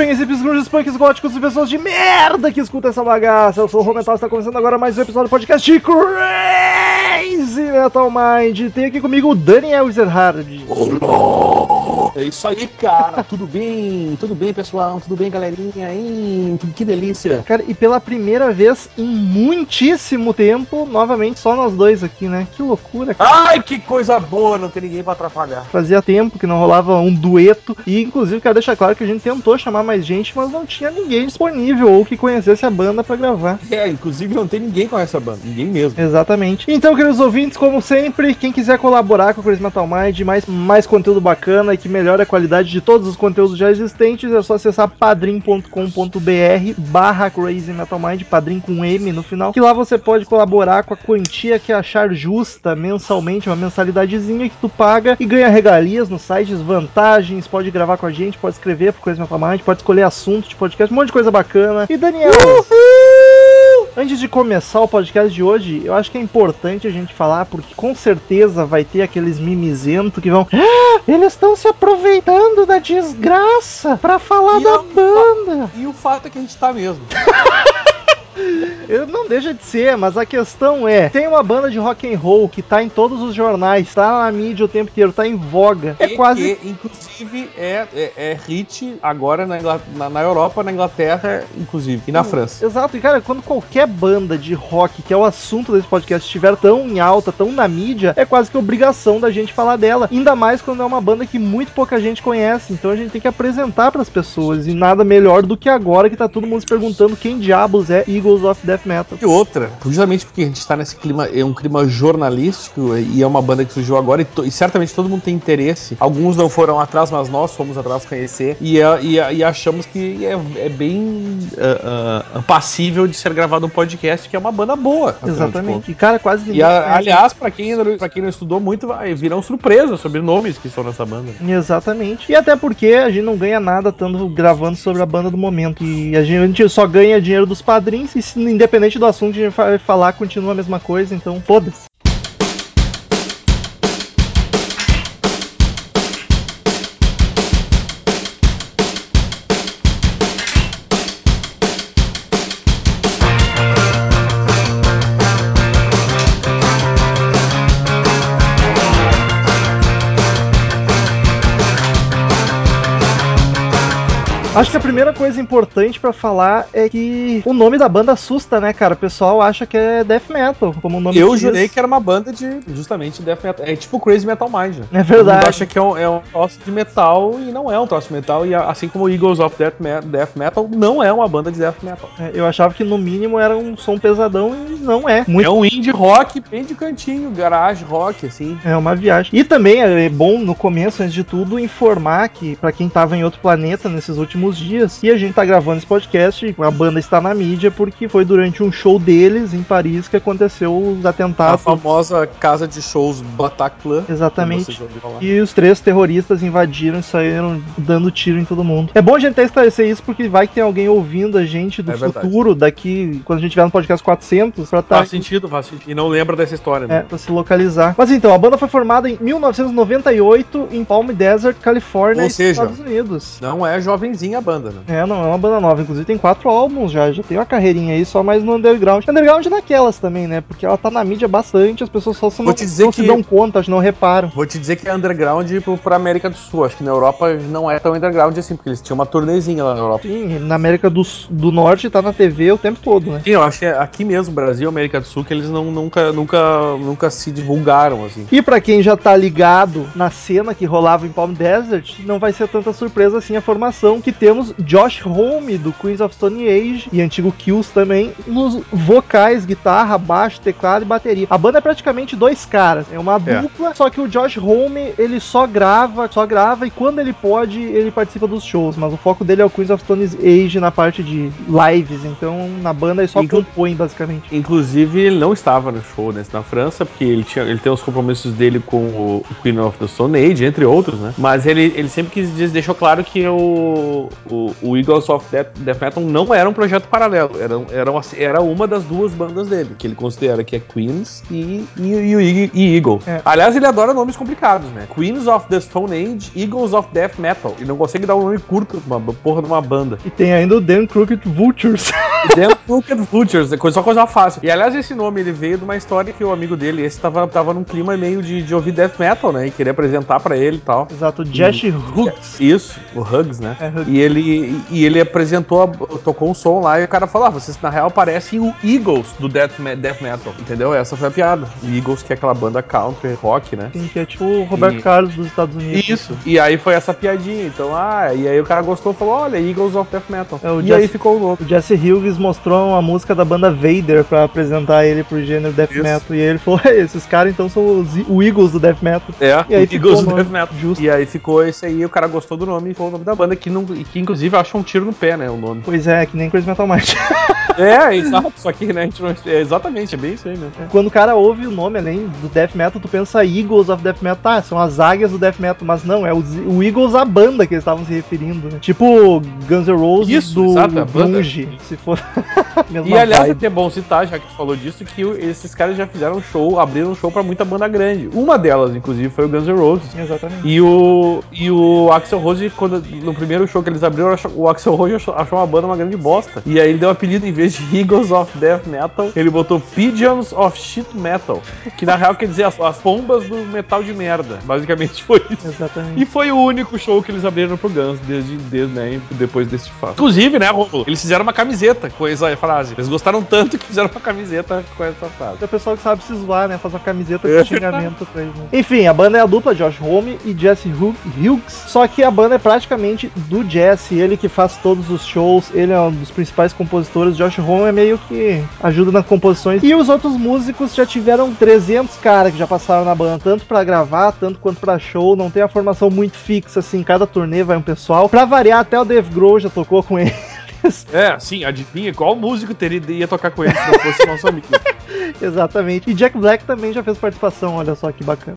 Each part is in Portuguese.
E Redbangers, hippies, grunges, punks, góticos e pessoas de merda que escutam essa bagaça. Eu sou o Romental e está começando agora mais um episódio do podcast de Crazy Metal Mind. Tem aqui comigo o Daniel Ezerhard. É isso aí, cara. Tudo bem? Tudo bem, pessoal? Tudo bem, galerinha? Que, que delícia. Cara, e pela primeira vez em muitíssimo tempo, novamente só nós dois aqui, né? Que loucura, cara. Ai, que coisa boa não ter ninguém pra atrapalhar. Fazia tempo que não rolava um dueto. E, inclusive, quero deixar claro que a gente tentou chamar mais gente, mas não tinha ninguém disponível ou que conhecesse a banda pra gravar. É, inclusive não tem ninguém com essa banda. Ninguém mesmo. Exatamente. Então, queridos ouvintes, como sempre, quem quiser colaborar com o Crazy Metal Mind, mais, mais conteúdo bacana e que melhore a qualidade de todos os conteúdos já existentes, é só acessar padrim.com.br barra Crazy Metal Mind, padrim com M no final, que lá você pode colaborar com a quantia que achar justa mensalmente, uma mensalidadezinha que tu paga e ganha regalias nos sites, vantagens, pode gravar com a gente, pode escrever pro Crazy Metal Mind, pode escolher assunto de podcast, um monte de coisa bacana. E Daniel... Antes de começar o podcast de hoje, eu acho que é importante a gente falar, porque com certeza vai ter aqueles mimizentos que vão. "Ah, eles estão se aproveitando da desgraça pra falar E da eu- banda. E o fato é que a gente tá mesmo. Eu não deixa de ser, mas a questão é: tem uma banda de rock and roll que tá em todos os jornais, tá na mídia o tempo inteiro, tá em voga. É E quase. que, inclusive, é, é, é hit agora na, na, na Europa, na Inglaterra, inclusive, e na França. Exato, e cara, quando qualquer banda de rock, que é o assunto desse podcast, estiver tão em alta, tão na mídia, é quase que obrigação da gente falar dela. Ainda mais quando é uma banda que muito pouca gente conhece. Então a gente tem que apresentar pras pessoas. E nada melhor do que agora que tá todo mundo se perguntando quem diabos é Eagles of Death Metal. E outra, justamente porque a gente tá nesse clima, é um clima jornalístico e é uma banda que surgiu agora e, to- e certamente todo mundo tem interesse. Alguns não foram atrás, mas nós fomos atrás conhecer e, é- e, é- e achamos que é, é bem ah, ah, passível de ser gravado um podcast, que é uma banda boa. Exatamente. E cara, quase ninguém E a- conhece. aliás, pra quem, pra quem não estudou muito, vai, virão surpresas sobre nomes que estão nessa banda. Exatamente. E até porque a gente não ganha nada estando gravando sobre a banda do momento. E a gente só ganha dinheiro dos padrinhos. Independente do assunto a gente vai falar, continua a mesma coisa. Então, foda-se. Acho que a primeira coisa importante pra falar é que o nome da banda assusta, né, cara? O pessoal acha que é death metal, como o nome Eu diz. jurei que era uma banda de justamente death metal. É tipo Crazy Metal Mind. né? É verdade. acha que é um, é um troço de metal e não é um troço de metal. E assim como Eagles of Death, Me- Death Metal não é uma banda de death metal. É, Eu achava que no mínimo era um som pesadão e não é. Muito É um indie rock bem de cantinho, garage rock, assim. É uma viagem. E também é bom no começo, antes de tudo, informar que pra quem tava em outro planeta nesses últimos dias, e a gente tá gravando esse podcast, a banda está na mídia porque foi durante um show deles em Paris que aconteceu os A atentados. famosa casa de shows Bataclan. Exatamente. E os três terroristas invadiram e saíram dando tiro em todo mundo. É bom a gente até esclarecer isso porque vai que tem alguém ouvindo a gente do É futuro, daqui, quando a gente tiver no podcast 400, pra tá Faz sentido, faz sentido. E não lembra dessa história, É, né? pra se localizar. Mas então, a banda foi formada em 1998 em Palm Desert, Califórnia, Ou seja, Estados Unidos. Não é jovenzinho. A banda, né? É, não, é uma banda nova. Inclusive tem quatro álbuns já, já tem uma carreirinha aí, só mais no underground. Underground naquelas também, né? Porque ela tá na mídia bastante, as pessoas só se não, te dizer não se que- dão conta, não reparam. Vou te dizer que é underground pro, pra América do Sul. Acho que na Europa não é tão underground assim, porque eles tinham uma turnezinha lá na Europa. Sim, na América do, do Norte tá na TV o tempo todo, né? Sim, eu acho que é aqui mesmo, Brasil, América do Sul, que eles não, nunca, nunca, nunca se divulgaram, assim. E pra quem já tá ligado na cena que rolava em Palm Desert, não vai ser tanta surpresa assim a formação que temos Josh Homme do Queens of Stone Age e antigo Kills também nos vocais, guitarra, baixo, teclado e bateria. A banda é praticamente dois caras, é uma É. dupla, só que o Josh Homme, ele só grava, só grava e quando ele pode, ele participa dos shows, mas o foco dele é o Queens of Stone Age na parte de lives, então na banda ele só Inclu- compõe basicamente. Inclusive, ele não estava no show né, na França, porque ele, tinha, ele tem os compromissos dele com o Queen of the Stone Age, entre outros, né? Mas ele, ele sempre quis deixou claro que o, o, o Eagles of Death, Death Metal não era um projeto paralelo, era, era, uma, era uma das duas bandas dele, que ele considera que é Queens e, e, e, o e Eagle. É. Aliás, ele adora nomes complicados, né? Queens of the Stone Age, Eagles of Death Metal. Ele não consegue dar um nome curto pra uma porra de uma banda. E tem ainda o Dan Crooked Vultures. Damn Crooked Vultures, é coisa- só coisa fácil. E aliás, esse nome ele veio de uma história que o amigo dele, esse tava, tava num clima meio de, de ouvir death metal, né? E queria apresentar pra ele e tal. Exato, Josh Hooks. Isso, o Hugs, né? É, Hugs. E ele, e ele apresentou, tocou um som lá e o cara falou: ah, vocês na real parecem o Eagles do death, death metal, entendeu? Essa foi a piada. O Eagles, que é aquela banda country rock, né? Assim, que é tipo o Roberto E- Carlos dos Estados Unidos. Isso. E aí foi essa piadinha. Então, ah, e aí o cara gostou e falou: olha, Eagles of Death Metal. É, e Jesse- aí ficou o nome. O Jesse Hughes mostrou uma música da banda Vader pra apresentar ele pro gênero death Isso. metal. E aí ele falou: esses caras então são os, o Eagles do death metal. É, E aí Eagles do. Death Metal. Justo. E aí ficou esse aí, o cara gostou do nome e foi o nome da banda, que, não, que inclusive acha um tiro no pé, né? O nome. Pois é, que nem Crazy Metal Mind. é, exato. Só que, né, não, é, exatamente, é bem isso aí mesmo. Quando o cara ouve o nome, além do death metal, tu pensa Eagles of death metal. Tá, são as águias do death metal, mas não, é os, o Eagles a banda que eles estavam se referindo. Né? Tipo Guns N' Roses Isso, do exato, grunge, se for. E aliás, é vibe. até bom citar, já que tu falou disso, que o- esses caras já fizeram show, abriram show pra muita banda grande. Uma delas, inclusive, foi o Guns N' Roses. Exatamente. E o, e o Axel Rose, quando, no primeiro show que eles abriram, achou- o Axel Rose achou, uma banda uma grande bosta. E aí ele deu o apelido, em vez de Eagles of Death Metal, ele botou Pigeons of Shit Metal. Que na real quer dizer as, as pombas do metal de merda. Basicamente foi isso. Exatamente. E foi o único show que eles abriram pro Guns desde, desde né, depois desse fato. Inclusive, né, Rômulo? Eles fizeram uma camiseta com essa frase. Eles gostaram tanto que fizeram uma camiseta com essa frase. É o pessoal que sabe se zoar, né? Faz uma camiseta É. com xingamento pra eles. né? Enfim, a banda é a dupla Josh Homme e Jesse Hu- Hughes. Só que a banda é praticamente do Jesse, ele que faz todos os shows, ele é um dos principais compositores. Josh Homme é meio que ajuda nas composições. E os outros músicos já tiveram 300 caras que já passaram na banda, tanto pra gravar, tanto quanto pra show. Não tem a formação muito fixa, assim, cada turnê vai um pessoal. Pra variar, até o Dave Grohl já tocou com ele. É, sim, adivinha qual músico teria, ia tocar com ele se não fosse nosso amigo. Exatamente. E Jack Black também já fez participação, olha só que bacana.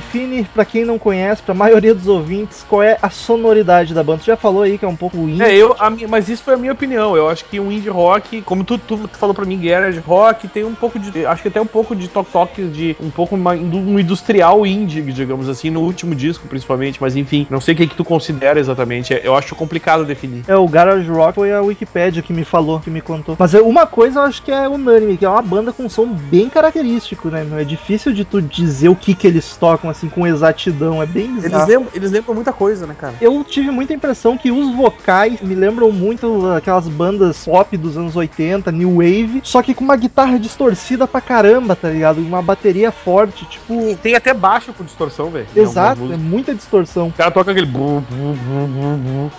Define, pra quem não conhece, pra maioria dos ouvintes, qual é a sonoridade da banda? Tu já falou aí que é um pouco indie. É, eu, a mas isso foi a minha opinião. Eu acho que um indie rock, como tu, tu falou pra mim, garage rock, tem um pouco de. Acho que até um pouco de toque-toques de um pouco uma- um industrial indie, digamos assim, no último disco, principalmente. Mas enfim, não sei o que, que tu considera exatamente. Eu acho complicado definir. É, o Garage Rock foi a Wikipedia que me falou, que me contou. Mas é, uma coisa eu acho que é unânime, que é uma banda com um som bem característico, né? meu? É difícil de tu dizer o que que eles tocam, assim, com exatidão. É bem Eles bizarro. lembram, eles lembram muita coisa, né, cara? Eu tive muita impressão que os vocais me lembram muito aquelas bandas pop dos anos 80, New Wave, só que com uma guitarra distorcida pra caramba, tá ligado? Uma bateria forte, tipo. Tem até baixo com distorção, velho. Exato, é muita distorção. O cara toca aquele.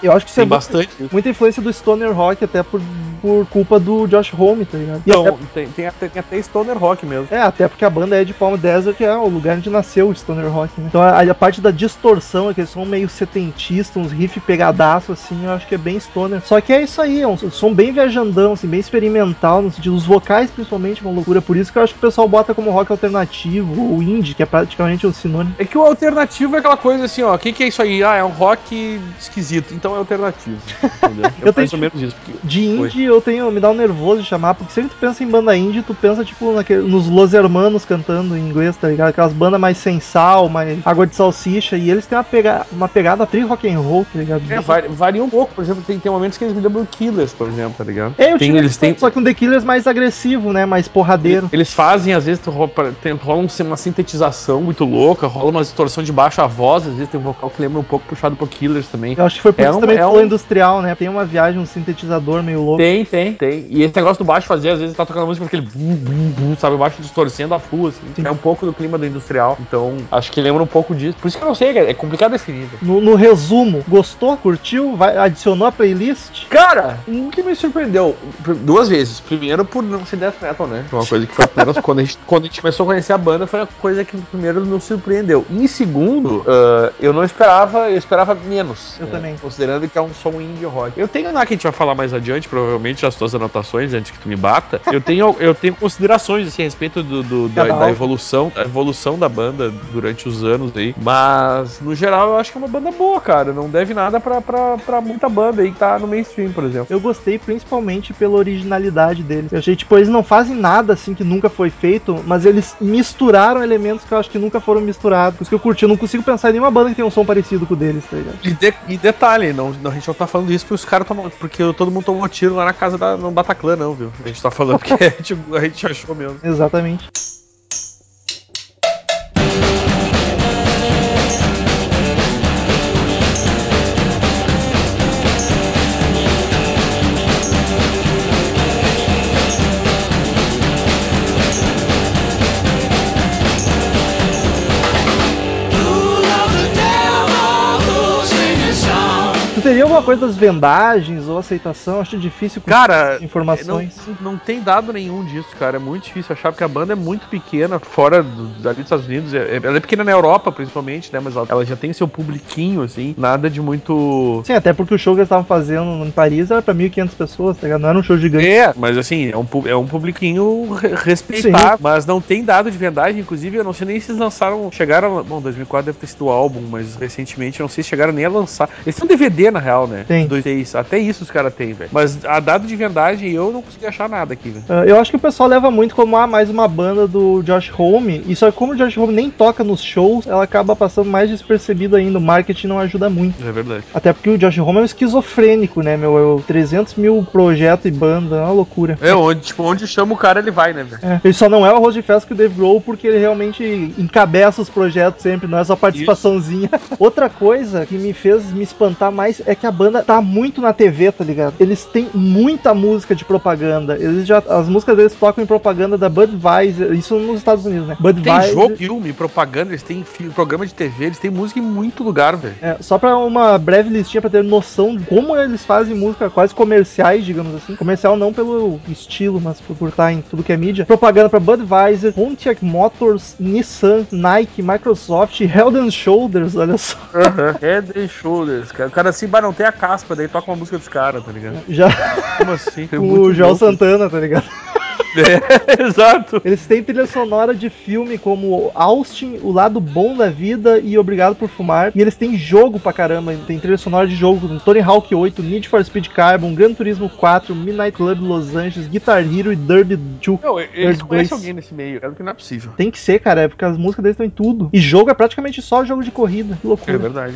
Eu acho que isso Tem é bastante. muita influência do Stoner Rock, até por, por culpa do Josh Homme, tá ligado? E Então, até- tem, tem, até, tem até stoner rock mesmo. é, até porque a banda é de Palm Desert, que é o lugar onde nasceu o stoner rock, né? Então a, a parte da distorção, aquele som meio setentista, uns riff pegadaço, assim, eu acho que é bem stoner. Só que é isso aí, é um som bem viajandão, assim, bem experimental, no sentido, os vocais principalmente, uma loucura. Por isso que eu acho que o pessoal bota como rock alternativo, ou indie, que é praticamente o sinônimo. É que o alternativo é aquela coisa assim, ó. O que, que é isso aí? Ah, é um rock esquisito. Então é alternativo. Entendeu? É Eu tenho, mais ou menos isso. porque- De indie eu tenho, me dá um nervoso de chamar, porque sempre tu pensa em banda indie, tu pensa tipo naquele, nos Los Hermanos cantando em inglês, tá ligado? Aquelas bandas mais sem mais água de salsicha, e eles têm uma, pega, uma pegada tri rock and roll, tá ligado? É, vari- varia um pouco. Por exemplo, tem, tem momentos que eles me lembram Killers, por exemplo, tá ligado? É, eu tem, eles têm. só que um The Killers mais agressivo, né? Mais porradeiro. Eles fazem, às vezes, rola um- uma sintetização muito louca, rola uma distorção de baixo a voz, às vezes tem um vocal que lembra um pouco puxado pro Killers também. Eu acho que foi por É isso um- também é falou um- industrial, né? Tem uma viagem, um sintetizador meio louco. Tem, tem, tem. E esse negócio do baixo fazer, às vezes tá tocando música com aquele bum, bum, bum, sabe? O baixo distorcendo a full, assim. Sim. É um pouco do clima do industrial. Então, acho que lembra um pouco disso. Por isso que eu não sei, cara, é complicado definir. No, no resumo, gostou? Curtiu? Vai, adicionou a playlist? Cara, um que me surpreendeu duas vezes. Primeiro, por não ser death metal, né? Foi uma coisa que foi a primeira, quando, a gente, quando a gente começou a conhecer a banda, foi a coisa que primeiro nos surpreendeu. E em segundo, ah, eu não esperava, eu esperava menos. Eu né? também. Considerando que é um som indie rock. Eu tenho lá que a gente vai falar mais adiante, provavelmente, as tuas anotações, antes que tu me bata. Eu tenho, eu tenho considerações assim, a respeito do, do- da, Cada da álbum. evolução, da evolução da banda durante os anos aí. Mas, no geral, eu acho que é uma banda boa, cara. Não deve nada pra, pra, pra muita banda aí que tá no mainstream, por exemplo. Eu gostei principalmente pela originalidade deles. Eu achei, tipo, eles não fazem nada assim que nunca foi feito, mas eles misturaram elementos que eu acho que nunca foram misturados. Por isso que eu curti. Eu não consigo pensar em nenhuma banda que tenha um som parecido com o deles, tá ligado? E, de- e detalhe, não, não, a gente não tá falando isso porque os caras tomam. Porque todo mundo tomou tiro lá na casa da no Bataclan, não, viu? A gente tá falando porque a gente, a gente achou mesmo. Exatamente. Teria alguma coisa das vendagens ou aceitação? Acho difícil Cara, informações. Não, não tem dado nenhum disso, cara. É muito difícil achar porque a banda é muito pequena, fora do, dali dos Estados Unidos. É- Ela é pequena na Europa, principalmente, né? Mas ela, ela já tem seu publiquinho, assim. Nada de muito. Sim, até porque o show que eles estavam fazendo em Paris era pra 1.500 pessoas, tá ligado? Não era um show gigante. É, mas assim, é um, é um publiquinho re- respeitável, mas não tem dado de vendagem, inclusive eu não sei nem se eles lançaram, chegaram, bom, 2004 deve ter sido o álbum, mas recentemente eu não sei se chegaram nem a lançar. Eles um DVD na real, né? Tem. Dois, três, até isso os caras têm, velho. Mas a dado de vendagem eu não consegui achar nada aqui, velho. Ah, eu acho que o pessoal leva muito como ah, mais uma banda do Josh Homme, e só que como o Josh Homme nem toca nos shows, ela acaba passando mais despercebida ainda. O marketing não ajuda muito. É verdade. Até porque o Josh Homme é um esquizofrênico, né, meu? É o 300 mil projeto e banda, é uma loucura. É, onde, tipo, onde chama o cara, ele vai, né, velho? É, ele só não é o arroz de festa que o Dave Grohl porque ele realmente encabeça os projetos sempre, não é só participaçãozinha. Outra coisa que me fez me espantar mais é que a banda tá muito na TV, tá ligado? Eles têm muita música de propaganda. Eles já as músicas deles tocam em propaganda da Budweiser, isso nos Estados Unidos, né? Tem Budweiser. jogo, filme, propaganda, eles têm fi- programa de TV, eles têm música em muito lugar, velho. É, só pra uma breve listinha pra ter noção de como eles fazem música quase comerciais, digamos assim. Comercial não pelo estilo, mas por estar em tudo que é mídia. Propaganda pra Budweiser, Pontiac Motors, Nissan, Nike, Microsoft, Head and Shoulders, olha só. Head and Shoulders, cara. O cara assim, não tem a caspa, daí toca uma música dos caras, tá ligado? Já Como assim? É com o Joel louco. Santana, tá ligado? É, exato. Eles têm trilha sonora de filme como Austin, O Lado Bom da Vida e Obrigado por Fumar. E eles têm jogo pra caramba. Tem trilha sonora de jogo como Tony Hawk 8, Need for Speed Carbon, Gran Turismo 4, Midnight Club Los Angeles, Guitar Hero e Derby 2. Não, eles conhecem alguém nesse meio, é o que não é possível. Tem que ser, cara, é porque as músicas deles estão em tudo. E jogo é praticamente só jogo de corrida. Que É loucura. verdade.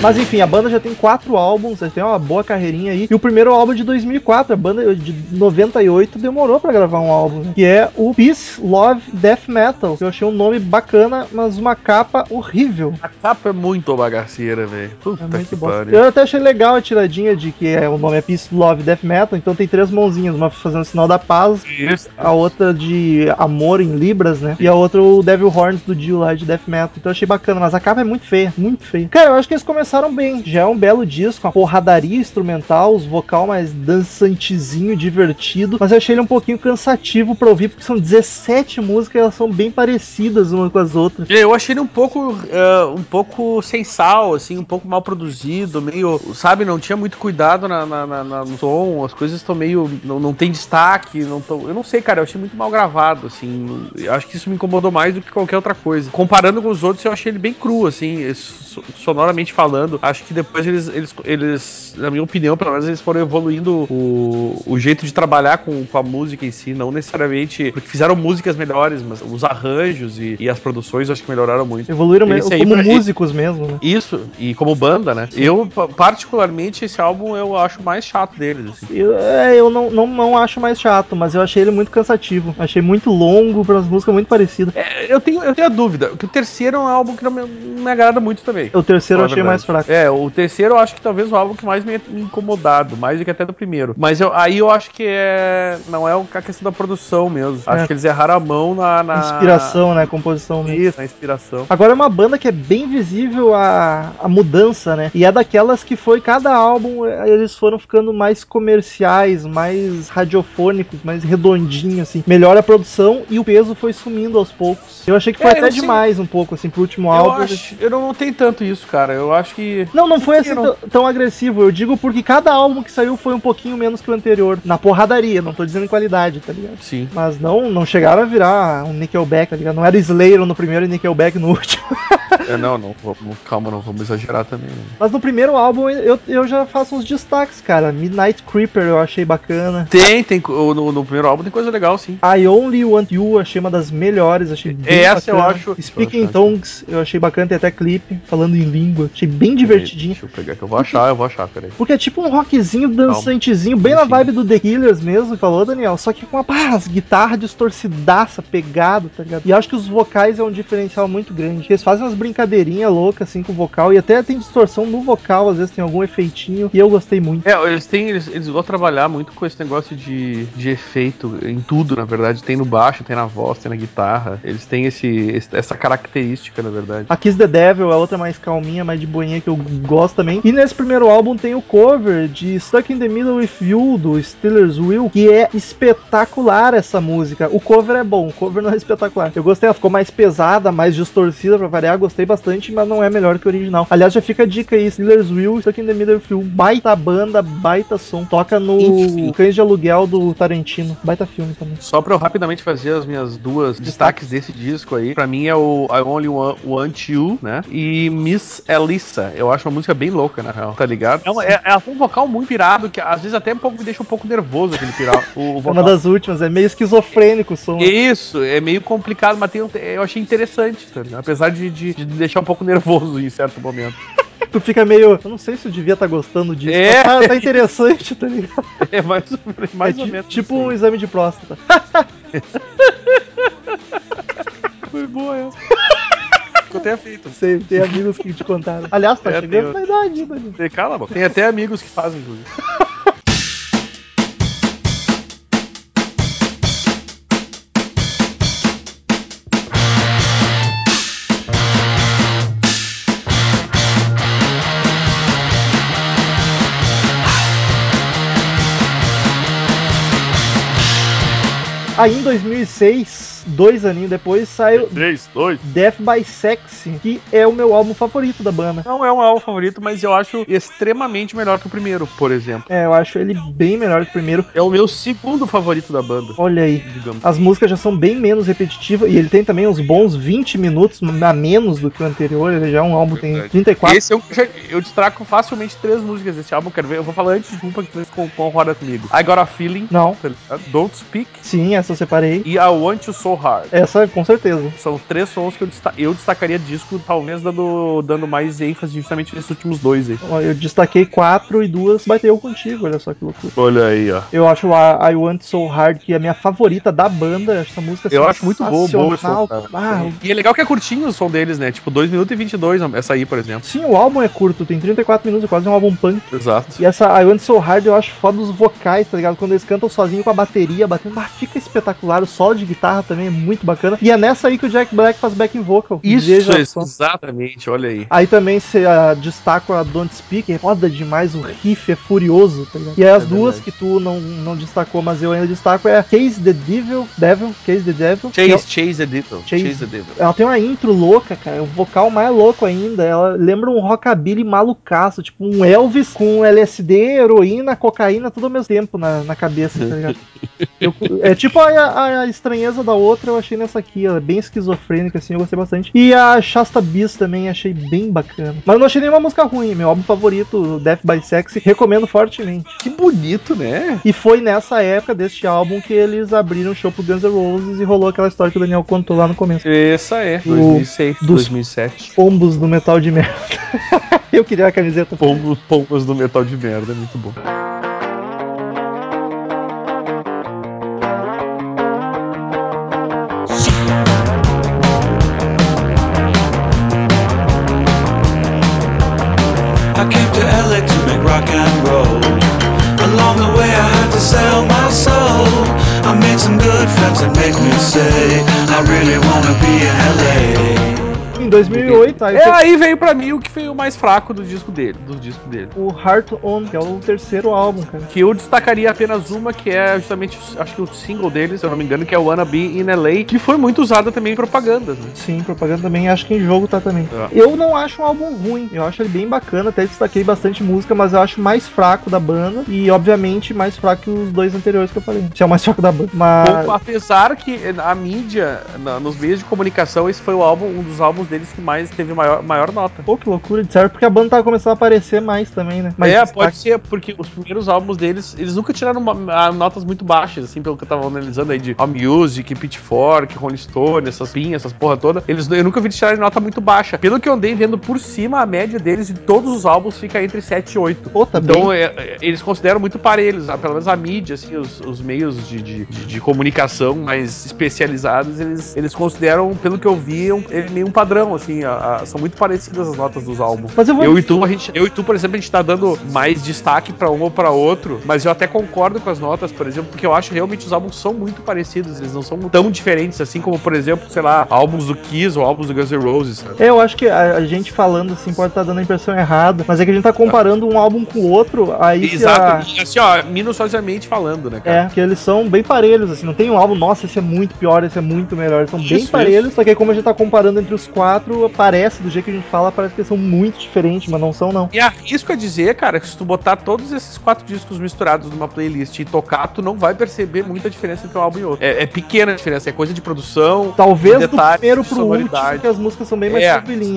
Mas enfim, a banda já tem quatro álbuns, tem uma boa carreirinha aí. E o primeiro álbum de 2004, a banda de 98 demorou pra gravar um álbum, né? que é o Peace, Love, Death Metal. Eu achei um nome bacana, mas uma capa horrível. A capa é muito bagaceira, velho. Puta É que pariu. Eu até achei legal a tiradinha de que é, o nome é Peace, Love, Death Metal, então tem três mãozinhas, uma fazendo o sinal da paz, Isso. a outra de amor em Libras, né? E a outra o Devil Horns do Dio lá de Death Metal. Então eu achei bacana, mas a capa é muito feia, muito feia. Cara, eu acho que eles começaram bem. Já é um belo disco, uma porradaria instrumental, os vocal mais dançantezinho, divertido. Mas eu achei ele um pouquinho cansativo pra ouvir, porque são 17 músicas e elas são bem parecidas umas com as outras. Eu achei ele um pouco, eh, um pouco sem sal, assim, um pouco mal produzido, meio, sabe, não tinha muito cuidado na, na- na- na- no som, as coisas estão meio, não, não tem destaque, não tão, eu não sei, cara, eu achei muito mal gravado, assim, eu acho que isso me incomodou mais do que qualquer outra coisa. Comparando com os outros, eu achei ele bem cru, assim, so- sonoramente falando, acho que depois eles, eles, eles na minha opinião, pelo menos, eles foram evoluindo o, o jeito de trabalhar com, com a música em si, não necessariamente, porque fizeram músicas melhores, mas os arranjos e, e as produções eu acho que melhoraram muito. Evoluíram mesmo como pra- músicos mesmo, né? Isso, e como banda, né? Eu, pa- particularmente, esse álbum eu acho mais chato deles, assim. Eu, é, eu não, não, não acho mais chato, mas eu achei ele muito cansativo. Achei muito longo, para as músicas muito parecidas. É, eu, tenho, eu tenho a dúvida, que o terceiro é um álbum que não me, não me agrada muito também. O terceiro eu achei mais. Fraco. É, o terceiro eu acho que talvez o álbum que mais me incomodado, mais do que até do primeiro. Mas eu- aí eu acho que é. Não é a questão da produção mesmo. Acho É. que eles erraram a mão na. na... Inspiração, né? Composição mesmo. Isso, na inspiração. Agora é uma banda que é bem visível a, a mudança, né? E é daquelas que foi cada álbum, eh, eles foram ficando mais comerciais, mais radiofônicos, mais redondinhos, assim. Melhora a produção e o peso foi sumindo aos poucos. Eu achei que foi É, até sei. demais um pouco, assim, pro último Eu, álbum. acho, eu não, não tenho tanto isso, cara. Eu acho que. Não, não foi assim tão, agressivo. Eu digo porque cada álbum que saiu foi um pouquinho menos que o anterior. Na porradaria, não tô dizendo em qualidade, tá ligado? Sim. Mas não, não chegaram a virar um Nickelback, tá ligado? Não era Slayer no primeiro e Nickelback no último. É, não, não, calma, não vamos exagerar também. né? Mas no primeiro álbum eu, eu já faço uns destaques, cara. Midnight Creeper eu achei bacana. Tem, tem. No, no primeiro álbum tem coisa legal, sim. I Only Want You eu achei uma das melhores, achei bem Essa eu bacana. acho- Speaking eu acho. Tongues eu achei bacana, tem até clipe falando em língua. Achei bem divertidinho. Deixa eu pegar que eu vou achar, eu vou achar, peraí. Porque é tipo um rockzinho dançantezinho, bem na vibe do The Killers mesmo, falou, Daniel. Só que com uma pá, as guitarras distorcidaça, pegado, tá ligado? E acho que os vocais é um diferencial muito grande. Eles fazem umas brincadeirinhas loucas assim com o vocal, e até tem distorção no vocal, às vezes tem algum efeitinho, e eu gostei muito. É, eles têm. Eles, eles vão trabalhar muito com esse negócio de, de efeito em tudo, na verdade. Tem no baixo, tem na voz, tem na guitarra. Eles têm esse- essa característica, na verdade. A Kiss the Devil é outra mais calminha, mais de boinha que eu gosto também. E nesse primeiro álbum tem o cover de Stuck in the Middle with You, do Steelers Will, que é espetacular essa música. O cover é bom, o cover não é espetacular. Eu gostei, ela ficou mais pesada, mais distorcida pra variar, gostei bastante, mas não é melhor que o original. Aliás, já fica a dica aí, Steelers Will, Stuck in the Middle with You, baita banda, baita som. Toca no Enfim. Cães de Aluguel do Tarantino, baita filme também. Só pra eu rapidamente fazer as minhas duas destaques desse disco aí. Pra mim é o I Only Wa- Want You, né? E Miss Eu acho uma música bem louca, na real, tá ligado? É, uma- é, ela tem um vocal muito pirado, que às vezes até um pouco, me deixa um pouco nervoso aquele pirado. O, o É vocal. uma das últimas, é meio esquizofrênico o som. Isso, é meio complicado, mas tem um- eu achei interessante, tá ligado? Apesar de, de, de deixar um pouco nervoso em certo momento. Tu fica meio. Eu não sei se eu devia estar gostando disso. É. mas Tá, tá interessante, tá ligado? É mais, mais É ou menos. Tipo isso um exame de próstata. Foi boa essa. Eu tenho feito. Sei, tem amigos que te contaram. Aliás, tá É, chegando tem- na idade. Tem- Cala a boca. Tem até amigos que fazem, inclusive. Aí em 2006, dois aninhos depois, saiu 3, 2. Death by Sexy, que é o meu álbum favorito da banda. Não é um álbum favorito, mas eu acho extremamente melhor que o primeiro, por exemplo. É, eu acho ele bem melhor que o primeiro. É o meu segundo favorito da banda, Olha aí. digamos. As músicas já são bem menos repetitivas e ele tem também uns bons 20 minutos a menos do que o anterior. Ele já é um álbum que tem Verdade. 34. Esse eu, eu destaco facilmente três músicas desse álbum, quero ver. Eu vou falar antes de uma que vocês con- concordam comigo. I Got a Feeling, Não, tá? Don't Speak sim, essa eu separei. e I Want You So Hard. Essa, com certeza. São três sons que eu, desta- eu destacaria disco, talvez dando, dando mais ênfase justamente nesses últimos dois aí. Ó, Eu destaquei quatro e duas bateu contigo, olha só que loucura. Olha aí, ó. Eu acho a I Want So Hard, que é a minha favorita da banda. Essa música Eu acho muito boa, boa som. Ah, E é legal que é curtinho o som deles, né? Tipo, 2 minutos e 22 essa aí, por exemplo. Sim, o álbum é curto, tem 34 minutos, é quase um álbum punk. Exato. E essa I Want So Hard eu acho foda os vocais, tá ligado? Quando eles cantam sozinho com a bateria batendo, ah, fica espetacular. O solo de guitarra também é muito bacana. E é nessa aí que o Jack Black faz backing vocal. Veja só. exatamente, olha aí. Aí também se ah, destaco a Don't Speak, é foda demais, o riff é furioso, tá ligado? E aí as É duas verdade. que tu não, não destacou, mas eu ainda destaco é a Case the Devil, Devil, Case the Devil. que é- Chase, Chase the Devil. Chase- Chase the Devil. ela tem uma intro louca, cara. O vocal mais louco ainda. Ela lembra um rockabilly malucaço. Tipo um Elvis com LSD, heroína, cocaína, tudo ao mesmo tempo na, na cabeça, tá ligado? Eu- é tipo a, a- a estranheza da outra, eu achei nessa aqui. Ela é bem esquizofrênica, assim, eu gostei bastante. E a Shasta Beast também achei bem bacana. Mas eu não achei nenhuma música ruim. Meu álbum favorito, Death by Sexy, recomendo fortemente. Que bonito, né? E foi nessa época deste álbum que eles abriram o show pro Guns N' Roses e rolou aquela história que o Daniel contou lá no começo. Essa é, O- 2006, dos- 2007. Pombos do metal de merda. eu queria a camiseta. Pombos, pombos do metal de merda, é muito bom. To to make rock and roll. Along the way, I had to sell my soul. I made some good friends that make me say, I really wanna be in LA. Em 2008, aí É, você- aí veio pra mim o que foi o mais fraco do disco dele, do disco dele. o Heart On, que é o terceiro álbum, cara. Que eu destacaria apenas uma, que é justamente, acho que o single deles, se eu não me engano, que é o Wanna Be in LA, que foi muito usada também em propagandas, né? Sim, propaganda também, acho que em jogo tá também. É. Eu não acho um álbum ruim, eu acho ele bem bacana, até destaquei bastante música, mas eu acho mais fraco da banda e, obviamente, mais fraco que os dois anteriores que eu falei. Esse é o mais fraco da banda. Mas. Pouco, apesar que a mídia, na- nos meios de comunicação, esse foi o álbum, um dos álbuns deles que mais teve maior, maior nota. Pô, que loucura, disseram porque a banda tava começando a aparecer mais também, né? Mais é, destaque. pode ser, porque os primeiros álbuns deles, eles nunca tiraram uma- notas muito baixas, assim, pelo que eu tava analisando aí de All Music, Pitchfork, Rolling Stone, essas pinhas, essas porra toda. Eles, eu nunca vi eles tirarem nota muito baixa. Pelo que eu andei vendo por cima, a média deles de todos os álbuns fica entre 7 e 8. Pô, tá Então, é, é, eles consideram muito parelhos, ah, pelo menos a mídia, assim, os, os meios de, de, de- de comunicação mais especializados, eles, eles consideram, pelo que eu vi, um, meio um padrão, assim, a- a- são muito parecidas as notas dos álbuns. Mas eu vou. Eu e, tu, a gente, eu e tu, por exemplo, a gente tá dando mais destaque pra um ou pra outro, mas eu até concordo com as notas, por exemplo, porque eu acho realmente os álbuns são muito parecidos, eles não são tão diferentes, assim como, por exemplo, sei lá, álbuns do Kiss ou álbuns do Guns N' Roses, sabe? É, eu acho que a, a gente falando assim pode estar dando a impressão errada, mas é que a gente tá comparando um álbum com o outro, aí se a- Exato, e assim, ó, minuciosamente falando, né, cara? É, que eles são bem parelhos, assim, não tem um álbum, nossa, esse é muito pior, esse é muito melhor. Eles são bem Isso, parelhos, só que aí como a gente tá comparando entre os quatro, parece, do jeito que a gente fala, parece que eles são muito diferentes, mas não são, não. E arrisco a dizer, cara, que se tu botar todos esses quatro discos misturados numa playlist e tocar, tu não vai perceber muita diferença entre um álbum e outro. É, é pequena a diferença, é coisa de produção. Talvez do detalhes, primeiro de pro último, sonoridade. que as músicas são bem mais É.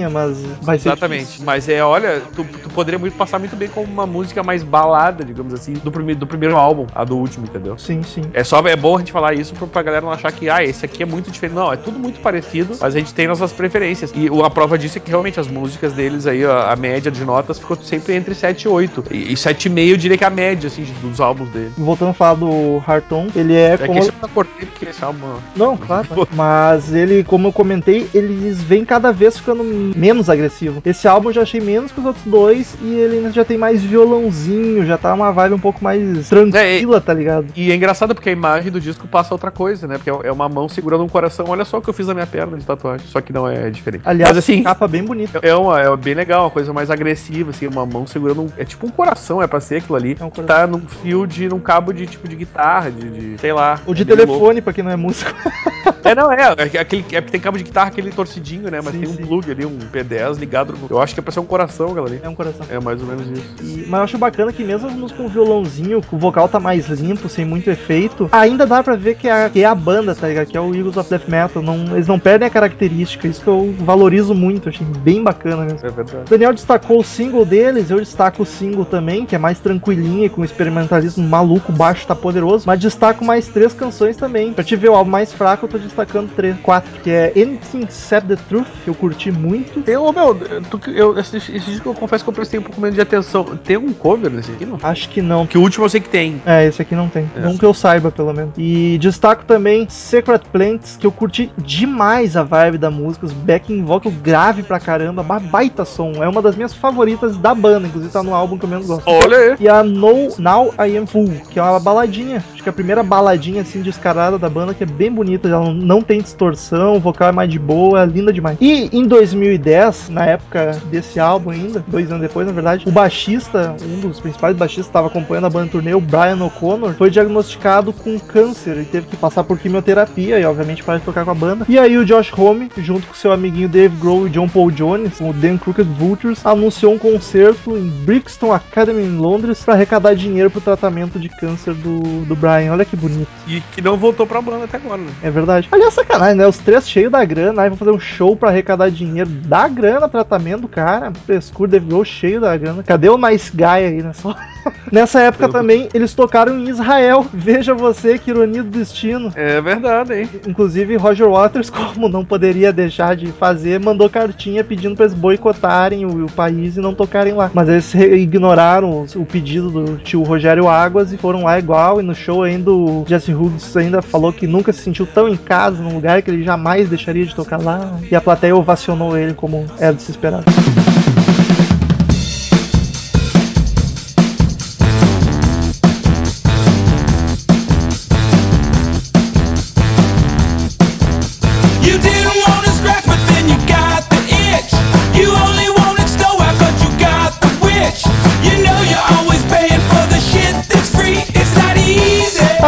mas vai ser Exatamente. difícil. Mas é, olha, tu, tu poderia muito passar muito bem como uma música mais balada, digamos assim, do, prime do primeiro álbum, a do último, entendeu? Sim, sim. É só é bom a gente falar isso pra- pra galera não achar que, ah, esse aqui é muito diferente. Não, é tudo muito parecido, mas a gente tem nossas preferências. E o- a prova disso é que realmente as músicas deles aí, a, a média de notas ficou sempre entre 7 e 8. E, e 7,5 eu diria que é a média, assim, dos álbuns dele. Voltando a falar do Harton, ele é, É como. que esse eu cortei porque esse álbum. Não, claro. Mas ele, como eu comentei, eles vêm cada vez ficando menos agressivo. Esse álbum eu já achei menos que os outros dois e ele ainda já tem mais violãozinho, já tá uma vibe um pouco mais tranquila, tá ligado? E é engraçado porque a imagem do disco passa outra coisa, né? Porque é é uma mão segurando um coração. Olha só o que eu fiz na minha perna de tatuagem. Só que não é diferente. Aliás, Mas assim, capa bem bonita. É, uma, é bem legal, uma coisa mais agressiva, assim, uma mão segurando um. É tipo um coração, é pra ser aquilo ali. É um coração. Tá num fio de. num cabo de tipo de guitarra, de. de- sei lá. Ou de é telefone, pra quem não é músico. É, não, é. É, aquele, é porque tem cabo de guitarra, aquele torcidinho, né? Mas Sim, tem um sim. plug ali, um P10 ligado. no- eu acho que é pra ser um coração, ali. É um coração. É mais ou menos isso. E- mas eu acho bacana que mesmo as músicas com violãozinho, que o vocal tá mais limpo, sem muito efeito, ainda dá pra ver que é, a- que é a banda, tá ligado? Que é o Eagles of Death Metal. Não, eles não perdem a característica, isso que eu valorizo muito, achei bem bacana mesmo. É verdade. O Daniel destacou o single deles, eu destaco o single também, que é mais tranquilinha, com experimentalismo maluco, baixo tá poderoso, mas destaco mais três canções também. Pra te ver o álbum mais fraco, eu tô destacando três, quatro, que é Anything Except the Truth, que eu curti muito. Tem, ô, meu, tu, eu, esse, esse disco eu confesso que eu prestei um pouco menos de atenção. Tem um cover nesse aqui, não? Acho que não. Que o último eu sei que tem. É, esse aqui não tem. É. Não que eu saiba, pelo menos. E destaco também Secret Plants, que eu curti demais a vibe da música, os backing vocal grave pra caramba, ba- baita som. É uma das minhas favoritas da banda, inclusive tá no álbum que eu menos gosto. Olha aí. E a No Now I Am Full, que é uma baladinha. Acho que é a primeira baladinha assim descarada da banda, que é bem bonita. Ela não, tem distorção, o vocal é mais de boa, é linda demais. E em 2010, na época desse álbum ainda, dois anos depois, na verdade, o baixista, um dos principais baixistas que estava acompanhando a banda em turnê, o Brian O'Connor, foi diagnosticado com câncer e teve que passar por quimioterapia e, obviamente, parar de tocar com a banda. E aí o Josh Homme, junto com seu amiguinho Dave Grohl e John Paul Jones, o Dan Crooked Vultures, anunciou um concerto em Brixton Academy em Londres para arrecadar dinheiro pro tratamento de câncer do, do Brian. Olha que bonito. E que não voltou pra banda até agora, né? É verdade. Aliás, sacanagem, né? Os três cheios da grana, aí vão fazer um show pra arrecadar dinheiro. Dá grana, tratamento do cara. Frescura, Dave Grohl cheio da grana. Cadê o Nice Guy aí, né? Só... Nessa época Eu- também, eles tocaram em Israel. Veja você, que ironia do destino. É verdade, hein? Inclusive, Roger Waters, como não poderia deixar de fazer, mandou cartinha pedindo pra eles boicotarem o, o país e não tocarem lá. Mas eles ignoraram os- o pedido do tio Rogério Águas e foram lá igual. E no show ainda o Jesse Hughes ainda falou que nunca se sentiu tão em casa num lugar que ele jamais deixaria de tocar lá. E a plateia ovacionou ele como era de se esperar.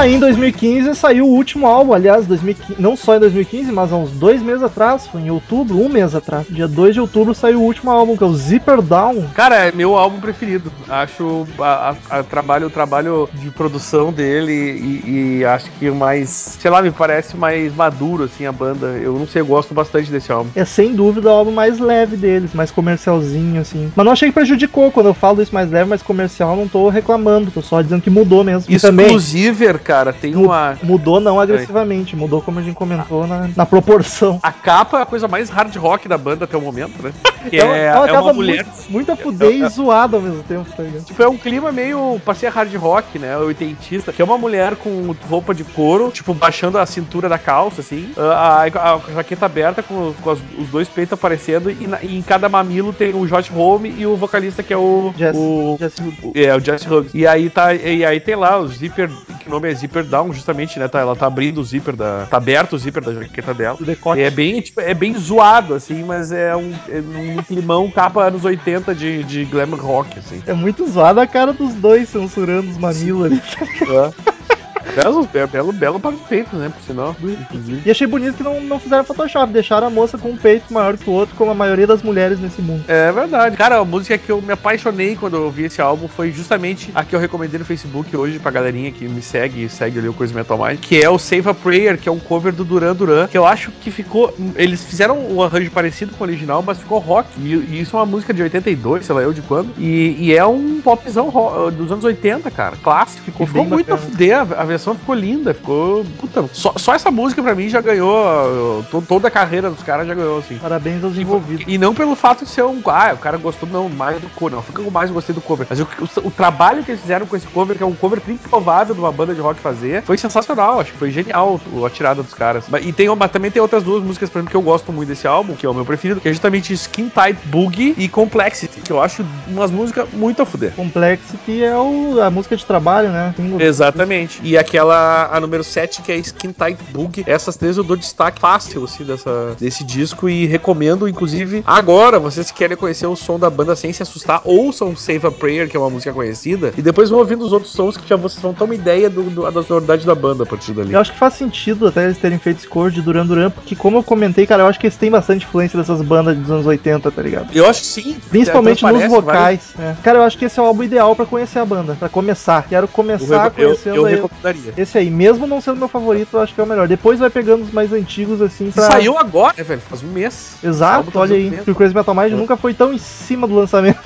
Aí em 2015 saiu o último álbum, aliás, 2015, não só em 2015, mas há uns dois meses atrás, foi em outubro, um mês atrás. Dia 2 de outubro saiu o último álbum, que é o Zipper Down. Cara, é meu álbum preferido. Acho a, a- a trabalho, o trabalho de produção dele e, e acho que o mais, sei lá, me parece mais maduro assim a banda. Eu não sei, eu gosto bastante desse álbum. É sem dúvida o álbum mais leve deles, mais comercialzinho, assim. Mas não achei que prejudicou quando eu falo isso mais leve, mais comercial, não tô reclamando, tô só dizendo que mudou mesmo. E também Exclusive, cara, tem uma mudou não agressivamente, mudou como a gente comentou na, na proporção. a capa é a coisa mais hard rock da banda até o momento, né? Que uma- é, uma é uma mulher muito, muito a fuder e zoada ao mesmo tempo, tá ligado? Tipo, é um clima meio. Passei hard rock, né? Oitentista. Que é uma mulher com roupa de couro, tipo, baixando a cintura da calça, assim. A, a- a jaqueta aberta com, com as- os dois peitos aparecendo. E, na- e em cada mamilo tem o Josh Home e o vocalista que é o. Jesse- o Jesse Hughes. é, o Jesse Hughes. E aí tá. E aí tem lá o zíper. Que nome é Zipper Down, justamente, né? Tá, ela tá abrindo o zíper da. Tá aberto o zíper da jaqueta dela. O decote. E é bem, tipo, é bem zoado, assim, mas é um, é um climão capa anos 80 de, de glam rock, assim. É muito zoada a cara dos dois censurando os mamilos ali. É, belo, belo para os peitos, né? Por sinal. E achei bonito que não, não fizeram Photoshop, deixaram a moça com um peito maior que o outro, como a maioria das mulheres nesse mundo. É verdade. Cara, a música que eu me apaixonei quando eu ouvi esse álbum foi justamente a que eu recomendei no Facebook hoje pra galerinha que me segue e segue ali o Coisa Metal Mind, que é o Save a Prayer, que é um cover do Duran Duran, que eu acho que ficou. Eles fizeram um arranjo parecido com o original, mas ficou rock. E, isso é uma música de 82, sei lá eu de quando. E, e é um popzão ro- dos anos 80, cara. Clássico. Ficou, muito a fuder. A, a versão ficou linda. Ficou. Puta, só, só essa música pra mim já ganhou. to- toda a carreira dos caras já ganhou, assim. Parabéns aos envolvidos. E não pelo fato de ser um. Ah, o cara gostou não, mais do cover. Não, fica com mais gostei do cover. Mas o, o- o trabalho que eles fizeram com esse cover, que é um cover improvável de uma banda de rock fazer, foi sensacional. Acho que foi genial o- a tirada dos caras. Mas- E tem uma, também tem outras duas músicas, por exemplo, que eu gosto muito desse álbum, que é o meu preferido, que é justamente Skin Tight Boogie e Complexity, que eu acho umas músicas muito a fuder. Complexity é o, a música de trabalho, né? Tem Exatamente. E aquela, a número 7, que é Skin Tight Boogie. Essas três eu dou destaque fácil, assim, dessa, desse disco e recomendo, inclusive, agora, vocês que querem conhecer o som da banda sem se assustar, ouçam Save a Prayer, que é uma música conhecida, e depois vão ouvindo os outros sons que já vocês vão ter uma ideia do, do- da sonoridade da banda a partir dali. Eu acho que faz sentido até eles terem feito esse cover de Duran Duran, porque como eu comentei, cara, eu acho que eles têm bastante influência dessas bandas dos anos 80, tá ligado? Eu acho que sim. Principalmente nos vários- vocais. né? Cara, eu acho que esse é o álbum ideal pra conhecer a banda, pra começar. Quero Eu, começar eu, conhecendo eu aí. recomendaria Esse aí, mesmo não sendo meu favorito, eu acho que é o melhor. Depois vai pegando os mais antigos, assim, pra... Saiu agora, né, velho? Faz um mês. Exato, olha aí. Que o Crazy Metal Mind É. nunca foi tão em cima do lançamento.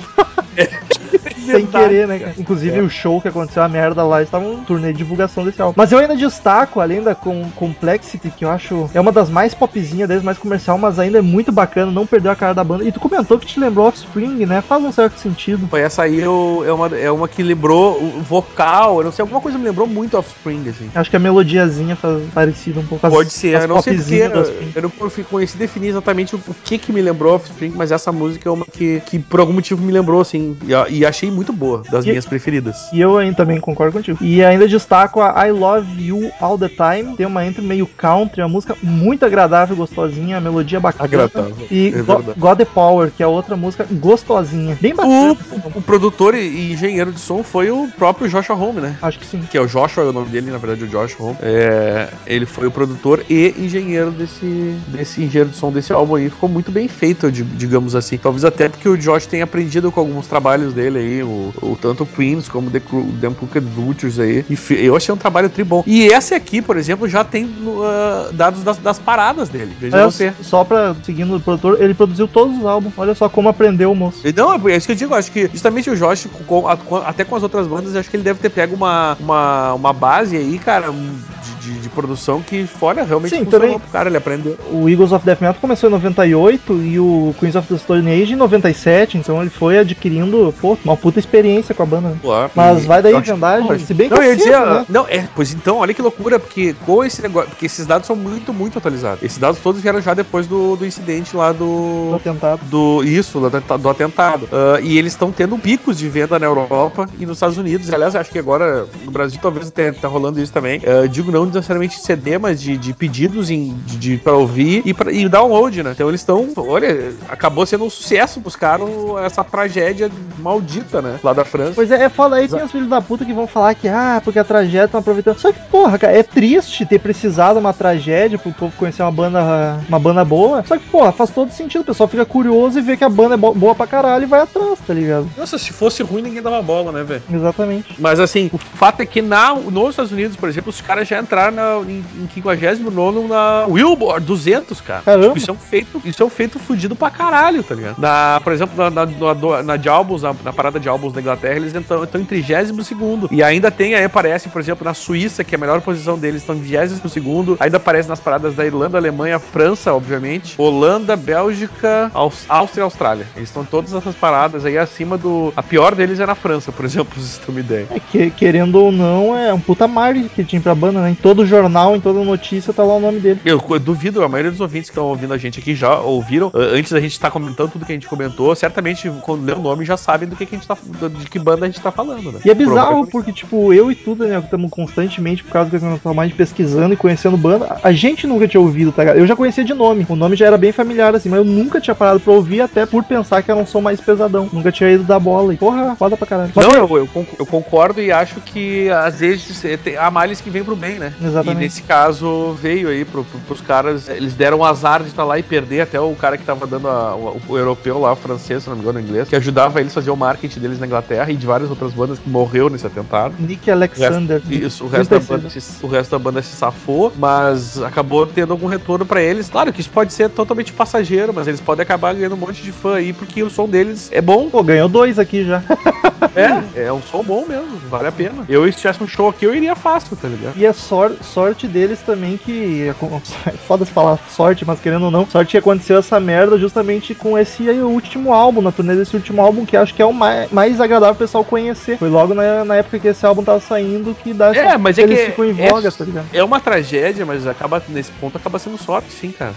Sem querer, né, cara? Inclusive É. o show que aconteceu, a merda lá, estava um turnê de divulgação desse álbum. Mas eu ainda destaco, além da com Complexity, que eu acho é uma das mais popzinhas deles, mais comercial, mas ainda é muito bacana, não perdeu a cara da banda. E tu comentou que te lembrou Offspring, né? Faz um certo sentido. Foi essa aí eu, é, uma, é uma que lembrou o vocal, eu não sei, alguma coisa me lembrou muito Offspring, assim. Acho que a melodiazinha faz parecida um pouco. as- Pode ser, eu não sei porque. Offspring. Eu não conhecer definir exatamente o, o que que me lembrou Offspring, mas essa música é uma que, que por algum motivo me lembrou, assim. E, e achei muito boa, das E- minhas preferidas. E eu ainda também concordo contigo. E ainda destaco a I Love You All the Time. Tem uma entre meio country, uma música muito agradável, gostosinha, a melodia bacana. Agradável, E é Go- verdade. God the Power, que é outra música gostosinha. Bem bacana. O, o produtor e, engenheiro de som foi o próprio Joshua Home, né? Acho que sim. Que é o Joshua, é o nome dele, na verdade, o Josh Home. É, ele foi o produtor e engenheiro desse, desse engenheiro de som desse álbum aí. Ficou muito bem feito, digamos assim. Talvez até porque o Josh tenha aprendido com alguns trabalhos dele aí, o, o tanto o Queens como The, The Crooked Vultures aí. E eu achei um trabalho tri bom. E esse aqui, por exemplo, já tem uh, dados das, das paradas dele. Veja É, você. Só pra, seguindo o produtor, ele produziu todos os álbuns. Olha só como aprendeu o moço. E Não, é isso que eu digo, acho que justamente o Josh, com- com- até com as outras bandas, acho que ele deve ter pego uma, uma, uma base aí, cara, de, de- de produção que fora realmente Sim, também- pro cara, ele aprendeu. O Eagles of Death Metal começou em 98 e o Queens of the Stone Age em 97. Então ele foi adquirindo, pô, uma puta experiência com a banda. né? Mas vai daí, acho- vendagem. Se bem que Não, é eu cedo, né? não, é, pois então, olha que loucura, porque com esse negócio, porque esses dados são muito, muito atualizados. Esses dados todos vieram já depois do, do incidente lá Do do. atentado. Do, isso, do, do atentado. Ah, e eles estão tendo picos de venda na Europa e nos Estados Unidos. Aliás, acho que agora no Brasil talvez tenha, tá rolando isso também. Ah, digo não necessariamente CD, mas de, de pedidos em, de, de, pra ouvir e, pra, e download, né? Então eles estão. Olha, acabou sendo um sucesso pros caras essa tragédia maldita, né? Lá da França. Pois é, é foda aí, tem os filhos da puta que vão falar que, ah, porque a tragédia estão aproveitando. Só que, porra, cara, é triste ter precisado uma tragédia pro povo conhecer uma banda, uma banda boa. Só que, porra, faz todo sentido. O pessoal fica curioso e vê que a banda é bo- boa pra caralho e vai atrás, tá ligado? Nossa, se fosse ruim, ninguém dava bola, né, velho? Exatamente. Mas assim, o fato é que na, nos Estados Unidos, por exemplo, os caras já entraram na, em, em 59 na Billboard 200, cara. Caramba. Tipo, isso é um feito, isso é um feito fudido pra caralho, tá ligado? Na, por exemplo, na, na, na, de álbuns, na, na parada de álbuns da Inglaterra, eles estão estão em 32 segundo. E ainda tem, aí aparece, por exemplo, na Suíça, que é a melhor posição deles, estão em 20 segundo. Ainda aparece nas paradas da Irlanda, Alemanha, França, obviamente. Holanda, Bélgica, Aus- Áustria e Austrália. Eles estão todas essas paradas aí acima do. A pior deles é na França, por exemplo, pra vocês terem uma ideia. É que, querendo ou não, é um puta marketing pra banda, né? Em todo jornal, em toda notícia, tá lá o nome dele. Eu, eu duvido, a maioria dos ouvintes que estão ouvindo a gente aqui já ouviram. Antes da gente estar comentando tudo que a gente comentou, certamente quando lê o nome já sabem do que, que a gente tá. De que banda a gente tá falando, né? E é bizarro, porque, tipo, eu e tu, Daniel, que estamos constantemente, por causa que mais pesquisando e conhecendo banda, a gente nunca tinha ouvido, tá ligado? Eu já conhecia de nome, o nome já era bem familiar, assim, mas eu nunca tinha parado pra ouvir, até por pensar que era um som mais pesadão. Nunca tinha ido dar bola. E, porra, foda pra caralho. Não, eu, eu eu concordo e acho que às vezes é, tem- há males que vêm pro bem, né? Exatamente. E nesse caso veio aí pro, pro, pros caras, eles deram o azar de estar lá e perder até o cara que tava dando a- o, o europeu lá, o francês, se não me engano, o inglês, que ajudava eles a fazer o marketing deles na Inglaterra e de várias outras bandas que morreu nesse atentado. Nick Alexander. Isso, o resto, da 36. banda se, o resto da banda se safou, mas acabou tendo algum retorno pra eles. Claro que isso pode ser totalmente passageiro, mas eles podem acabar ganhando um monte de fã aí, porque o som deles é bom. Pô, ganhou dois aqui já. É, é um som bom mesmo, vale a pena. Eu, se tivesse um show aqui, eu iria fácil, tá ligado? E é sor- sorte deles também que. É foda se falar sorte, mas querendo ou não, sorte que aconteceu essa merda justamente com esse aí, o último álbum, na turnê desse último álbum, que acho que é o mais, mais agradável o pessoal conhecer. Foi logo na, na época que esse álbum tava saindo que dá É, mas é eles que ficam em é- voga, tá ligado? É uma tragédia, mas acaba nesse ponto acaba sendo sorte, sim, cara.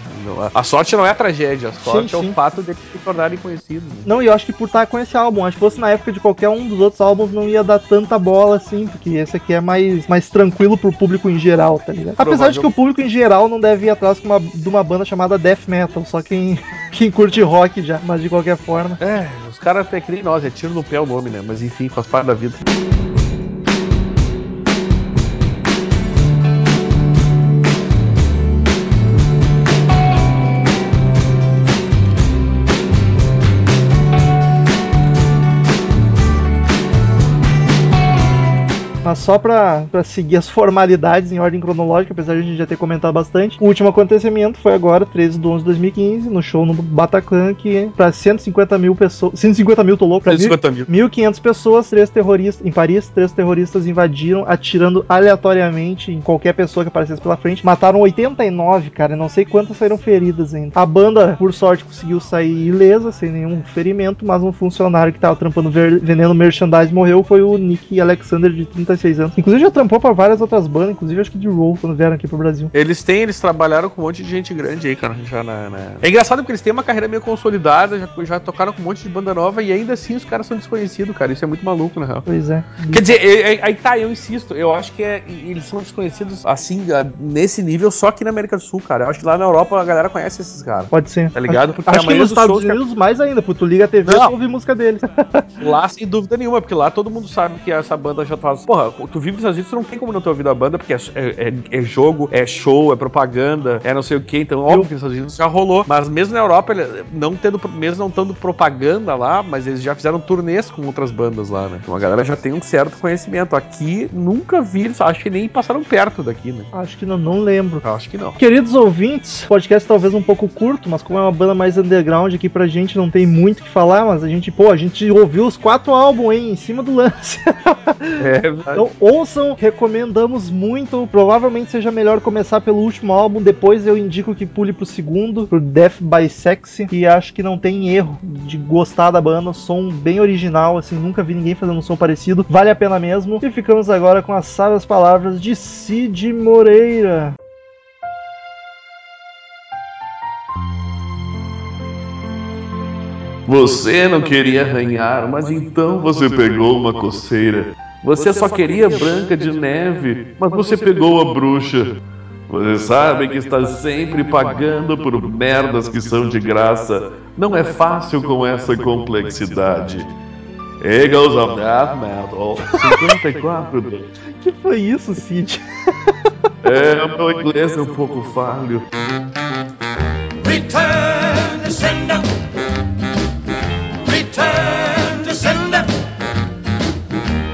A- sorte não é a tragédia, a sorte Sim, é sim. o fato deles se tornarem conhecidos. Não, e eu acho que por estar com esse álbum, acho que fosse na época de qualquer um dos outros álbuns, não ia dar tanta bola assim, porque esse aqui é mais, mais tranquilo pro público em geral, tá ligado? Apesar de que o público em geral não deve ir atrás uma- de uma banda chamada Death Metal, só quem, quem curte rock já, mas de qualquer forma. É, os caras até que nem nós, é tiro no pé o nome, né? Mas enfim, faz parte da vida. Mas só pra, pra seguir as formalidades em ordem cronológica, apesar de a gente já ter comentado bastante. O último acontecimento foi agora, 13 de 11 de 2015, no show no Bataclan, que pra 150 mil pessoas. 150 mil, tô louco, pra 150 mil. 1.500 pessoas, três terroristas em Paris, três terroristas invadiram, atirando aleatoriamente em qualquer pessoa que aparecesse pela frente. Mataram 89, cara, não sei quantas saíram feridas ainda. A banda, por sorte, conseguiu sair ilesa, sem nenhum ferimento, mas um funcionário que tava trampando vendendo merchandise morreu foi o Nick Alexander, de 36 anos. Inclusive já trampou pra várias outras bandas, inclusive acho que de Roll, quando vieram aqui pro Brasil. Eles têm, eles trabalharam com um monte de gente grande aí, cara. Já na, na- É engraçado porque eles têm uma carreira meio consolidada, já, já tocaram com um monte de banda nova e ainda assim os caras são desconhecidos, cara. Isso é muito maluco, na real. Pois é. Quer dizer, é- é- aí tá, eu insisto, eu acho que é- eles são desconhecidos assim, nesse nível, só aqui na América do Sul, cara. Eu acho que lá na Europa a galera conhece esses caras. Pode ser. Tá ligado? Porque Acho a que nos dos Estados Unidos mais ainda, porque tu liga a TV e ouve música deles. Lá, sem dúvida nenhuma, porque lá todo mundo sabe que essa banda já faz. Porra, tu vive nos Estados Unidos, tu não tem como não ter ouvido a banda, porque é, é- é jogo, é show, é propaganda, é não sei o que. Então, óbvio que nos Estados Unidos já rolou. Mas mesmo na Europa, não tendo, mesmo não tendo propaganda lá, mas eles já fizeram turnês com outras bandas lá, né? Então a galera já tem um certo conhecimento. Aqui, nunca vi, acho que nem passaram perto daqui, né? Acho que não, não lembro. Acho que não. Queridos ouvintes, podcast talvez um pouco curto, mas como é uma banda mais underground aqui pra gente, não tem muito o que falar, mas a gente, pô, a gente ouviu os quatro álbuns, hein, em cima do lance. É, Então ouçam, recomendamos muito. Provavelmente seja melhor começar pelo último álbum, depois eu indico que pule pro segundo, pro Death by Sexy, e acho que não tem erro de gostar da banda, som bem original, assim, nunca vi ninguém fazendo um som parecido, vale a pena mesmo. E ficamos agora com as sábias palavras de Cid Moreira. Você não queria arranhar, mas então você pegou uma coceira. Você só queria Branca de Neve, mas você pegou a bruxa. Você sabe que está sempre pagando por merdas que são de graça. Não é fácil com essa complexidade. Eagles of Death Metal 54. Que foi isso, Cid? É, o meu inglês é um pouco falho. Return to sender.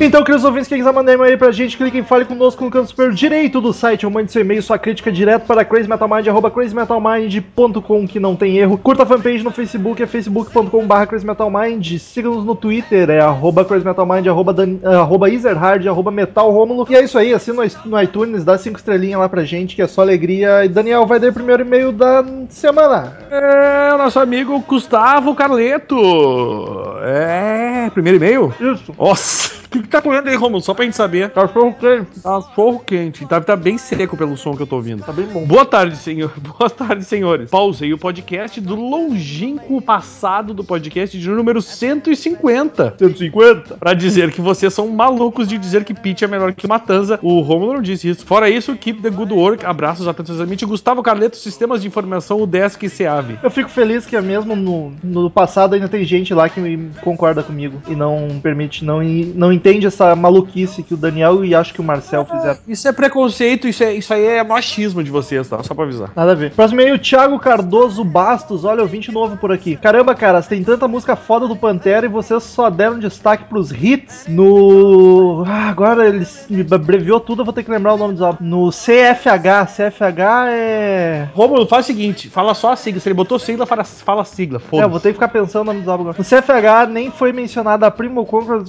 Então, queridos ouvintes, quem quiser mandar e-mail aí pra gente, clique em Fale Conosco no canto superior direito do site, ou mande seu e-mail, sua crítica direto para crazymetalmind, arroba crazymetalmind.com, que não tem erro. Curta a fanpage no Facebook, é facebook.com barra crazymetalmind. Siga-nos no Twitter, é arroba crazymetalmind, arroba, Dan, arroba Ezerhard, arroba metalromulo. E é isso aí, assina no- iTunes, dá cinco estrelinhas lá pra gente, que é só alegria. E Daniel, vai dar o primeiro e-mail da semana. É o nosso amigo Gustavo Carleto. É, primeiro e-mail? Isso, Nossa, o que, que tá correndo aí, Romulo? Só pra gente saber. cachorro quente. Cachorro quente. Tá, tá bem seco pelo som que eu tô ouvindo. Tá bem bom. Boa tarde, senhor. Boa tarde, senhores. Pausei o podcast do longínquo passado do podcast de número 150. 150? Pra dizer que vocês são malucos de dizer que Pitch é melhor que Matanza. O Romulo não disse isso. Fora isso, keep the good work. Abraços atenciosamente. Gustavo Carleto, Sistemas de Informação, o Desk e Seave. Eu fico feliz que mesmo no, no passado ainda tem gente lá que concorda comigo e não permite, não, não entende essa maluquice que o Daniel e acho que o Marcel fizeram. Isso é preconceito, isso, é, isso aí é machismo de vocês, tá? Só pra avisar. Nada a ver. Próximo e-mail, Thiago Cardoso Bastos. Olha, ouvinte novo por aqui. Caramba, cara, tem tanta música foda do Pantera e vocês só deram destaque pros hits no. Ah, agora eles me abreviou tudo, eu vou ter que lembrar o nome dos álbuns. No CFH. CFH é. Romulo, faz o seguinte, fala só a sigla. Se ele botou sigla, fala, fala sigla. É, eu Foda-se. vou ter que ficar pensando no nome dos álbuns agora. No CFH nem foi mencionada a Primo Conquer,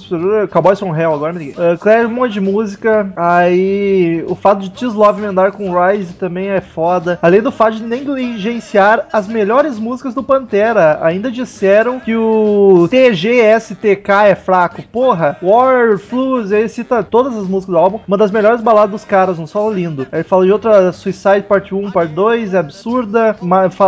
Cowboys from Hell, agora me liguei. Uh, Claire, um monte de música. Aí o fato de Tis Love emendar com Rise também é foda. Além do fato de negligenciar as melhores músicas do Pantera. Ainda disseram que o TGSTK é fraco. Porra, War, Flus, ele cita todas as músicas do álbum. Uma das melhores baladas dos caras, um solo lindo. Aí ele fala de outra Suicide Parte 1, Parte 2, é absurda.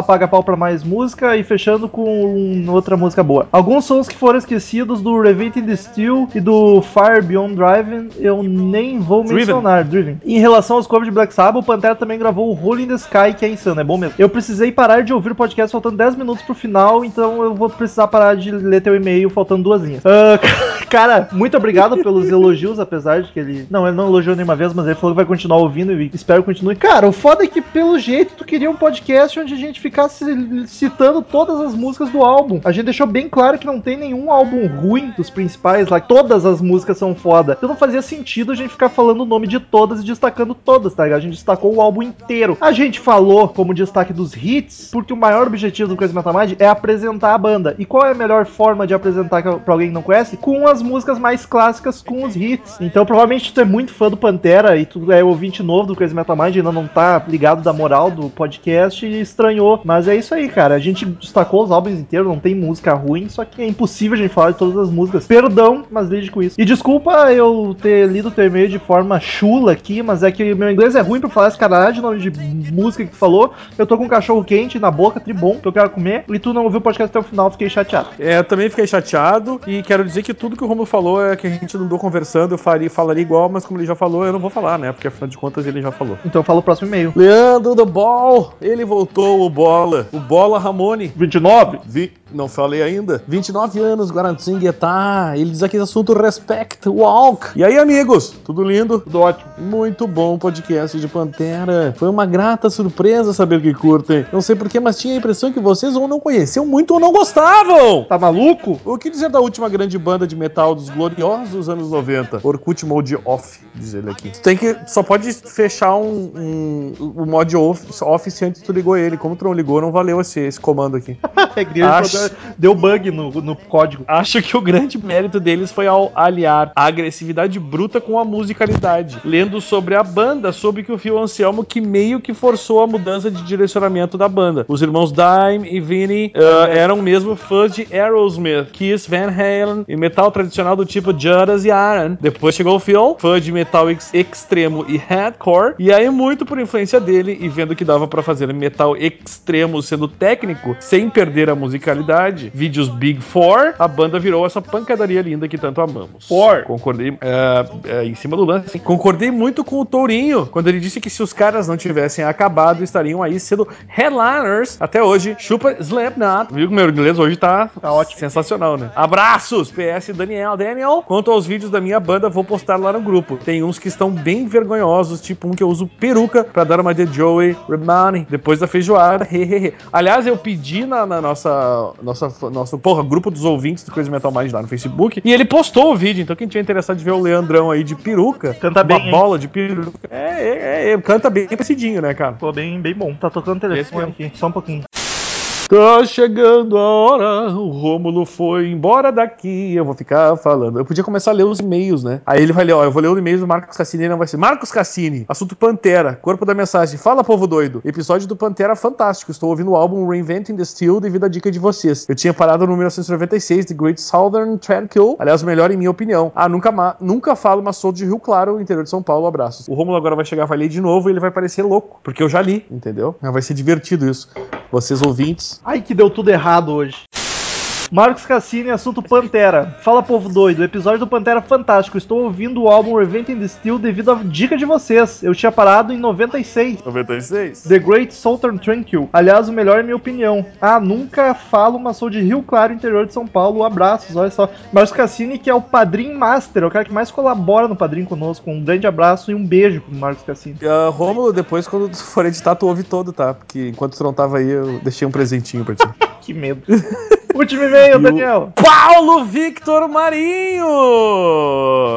Paga pau pra mais música. E fechando com outra música boa. Alguns sons que foram esquecidos do Reventing the Steel e do Fire Beyond Driving, eu nem vou Driven. mencionar. Driven. Em relação aos covers de Black Sabbath, o Pantera também gravou o Hole in the Sky, que é insano, é bom mesmo. Eu precisei parar de ouvir o podcast faltando 10 minutos pro final, então eu vou precisar parar de ler teu e-mail faltando duas linhas. Ah, Cara, muito obrigado pelos elogios, apesar de que ele. Não, ele não elogiou nenhuma vez, mas ele falou que vai continuar ouvindo e espero que continue. Cara, o foda é que, pelo jeito, tu queria um podcast onde a gente ficasse citando todas as músicas do álbum. A gente deixou bem claro que não tem nenhum álbum ruim dos principais lá. Todas as músicas são foda. Então não fazia sentido a gente ficar falando o nome de todas e destacando todas, tá ligado? A gente destacou o álbum inteiro. A gente falou como destaque dos hits, porque o maior objetivo do Crazy Metal Mind é apresentar a banda. E qual é a melhor forma de apresentar pra alguém que não conhece? Com as músicas mais clássicas, com os hits. Então provavelmente tu é muito fã do Pantera e tu é ouvinte novo do Crazy Metal Mind, ainda não tá ligado da moral do podcast e estranhou. Mas é isso aí, cara. A gente destacou os álbuns inteiros, não tem música ruim, só que é impossível a gente falar de todas as músicas. Perdão, mas lide com isso. E desculpa eu ter lido o teu e-mail de forma chula aqui, mas é que meu inglês é ruim pra falar esse caralho de nome de música que tu falou. Eu tô com um cachorro quente na boca, tribom, que eu quero comer, e tu não ouviu o podcast até o final, fiquei chateado. É, eu também fiquei chateado e quero dizer que tudo que o Romulo falou é que a gente não andou conversando, eu faria, falaria igual, mas como ele já falou, eu não vou falar, né? Porque afinal de contas ele já falou. Então fala o próximo e-mail. Leandro do Ball, ele voltou, o Bola. O Bola Ramone. 29? Vi... Não falei ainda. 29 anos, Guaratinguetá. Ele diz aqui assunto Respect Walk. E aí, amigos? Tudo lindo? Tudo ótimo. Muito bom o podcast de Pantera. Foi uma grata surpresa saber que curtem. Não sei porquê, mas tinha a impressão que vocês ou não conheciam muito ou não gostavam. Tá maluco? O que dizer da última grande banda de metal dos gloriosos anos 90? Orkut Mode Off, diz ele aqui. Tu tem que. Só pode fechar um, um, um mod off, office antes que tu ligou ele. Como tu não ligou, não valeu esse, esse comando aqui. É grande Acho-. Deu bug no, no código. Acho que o grande mérito deles foi ao aliar a agressividade bruta com a musicalidade. Lendo sobre a banda, soube que o Phil Anselmo que meio que forçou a mudança de direcionamento da banda. Os irmãos Dime e Vinny ah, eram mesmo fãs de Aerosmith, Kiss, Van Halen e metal tradicional do tipo Judas e Iron. Depois chegou o Phil, fã de metal ex- extremo e hardcore, e aí muito por influência dele e vendo que dava pra fazer metal extremo sendo técnico, sem perder a musicalidade, vídeos Big Four, a banda virou essa pancadaria linda que tanto amamos. Four. Concordei, é, é, em cima do lance, concordei muito com o Tourinho, quando ele disse que se os caras não tivessem acabado, estariam aí sendo headliners até hoje. Chupa Slipknot. Viu que meu inglês hoje tá, Tá ótimo. sensacional, né? Abraços! PS Daniel. Daniel, quanto aos vídeos da minha banda, vou postar lá no grupo. Tem uns que estão bem vergonhosos, tipo um que eu uso peruca pra dar uma de Joey Romani depois da feijoada. Aliás, eu pedi na, na nossa, nossa, nosso, porra, grupo dos ouvintes do Crazy Metal Mind lá no Facebook e ele postou o vídeo. Então, quem tiver interessado de ver o Leandrão aí de peruca, Canta uma bem, hein? bola de peruca, é, é, é, canta bem parecidinho, né, cara? Ficou bem, bem bom. Tá tocando o telefone aqui. Só um pouquinho. Tá chegando a hora, o Rômulo foi embora daqui, eu vou ficar falando. Eu podia começar a ler os e-mails, né? Aí ele vai ler, ó, eu vou ler o e-mail do Marcos Cassini e não vai ser Marcos Cassini, assunto Pantera, corpo da mensagem, fala povo doido. Episódio do Pantera fantástico, estou ouvindo o álbum Reinventing the Steel devido à dica de vocês. Eu tinha parado no 1996, The Great Southern Tranquil, aliás, o melhor em minha opinião. Ah, nunca, nunca falo, mas sou de Rio Claro, interior de São Paulo, abraços. O Rômulo agora vai chegar, vai ler de novo e ele vai parecer louco, porque eu já li, entendeu? Vai ser divertido isso. Vocês ouvintes, Ai, que deu tudo errado hoje. Marcos Cassini, assunto Pantera. Fala, povo doido. Episódio do Pantera fantástico. Estou ouvindo o álbum Reventing the Steel devido à dica de vocês. Eu tinha parado em 96. 96. The Great Southern Tranquil. Aliás, o melhor é minha opinião. Ah, nunca falo, mas sou de Rio Claro, interior de São Paulo. Abraços, olha só. Marcos Cassini, que é o padrinho master, é o cara que mais colabora no padrinho conosco. Um grande abraço e um beijo pro Marcos Cassini. Uh, Rômulo, depois quando tu for editar, tu ouve todo, tá? Porque enquanto tu não tava aí, eu deixei um presentinho pra ti. Que medo. Último e-mail, Daniel. Paulo Victor Marinho!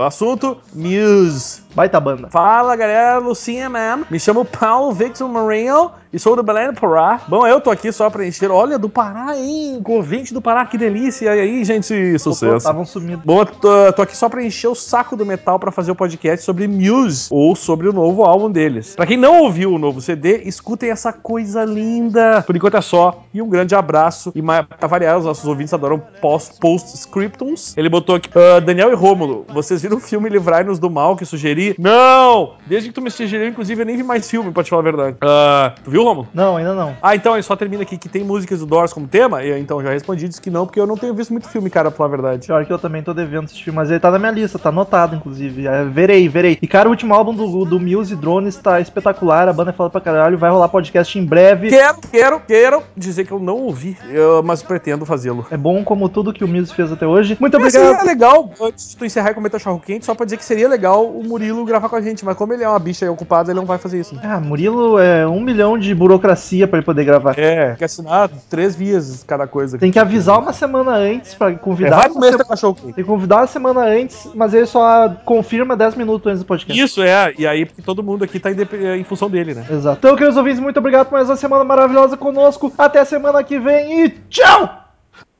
Assunto Muse. Baita banda. Fala galera, Lucinha Man. Me chamo Paulo Victor Marinho e sou do Belém do Pará. Bom, eu tô aqui só pra encher. Olha, do Pará, hein? Convite do Pará, que delícia. E aí, gente, sucesso. Estavam sumidos. Bom, tô, tô aqui só pra encher o saco do metal pra fazer o podcast sobre Muse ou sobre o novo álbum deles. Pra quem não ouviu o novo CD, escutem essa coisa linda. Por enquanto é só. E um grande abraço. E pra variar, os nossos ouvintes adoram post- post-scriptums. Ele botou aqui: "Ah, Daniel e Rômulo, vocês viram o filme Livrai-nos do Mal que sugeri? Não! Desde que tu me sugeriu, inclusive, eu nem vi mais filme, pra te falar a verdade. Ah, tu viu, Rômulo? Não, ainda não. Ah, então ele só termina aqui que tem músicas do Doors como tema. Eu, então já respondi, disse que não, porque eu não tenho visto muito filme, cara, pra falar a verdade. Pior que eu também tô devendo assistir, mas ele tá na minha lista, tá anotado, inclusive. É, verei, verei. E, cara, o último álbum do, do Muse Drones tá espetacular, a banda é foda pra caralho, vai rolar podcast em breve. Quero, quero, quero dizer que eu não ouvi, eu- mas pretendo fazê-lo. É bom como tudo que o Miz fez até hoje. Muito Mas seria obrigado. legal, antes de tu encerrar e comentar o Charro Quente, só pra dizer que seria legal o Murilo gravar com a gente, mas como ele é uma bicha ocupada, ele não vai fazer isso. né? Ah, Murilo é um milhão de burocracia pra ele poder gravar. É, tem que assinar três vias cada coisa. Tem que avisar uma semana antes pra É, convidar. vai uma comer se- teu cachorro quente. Tem que convidar uma semana antes, mas ele só confirma 10 minutos antes do podcast. Isso, é, e aí porque todo mundo aqui tá em função dele, né? Exato. Então, queridos ouvintes, muito obrigado por mais uma semana maravilhosa conosco. Até a semana que vem e tchau!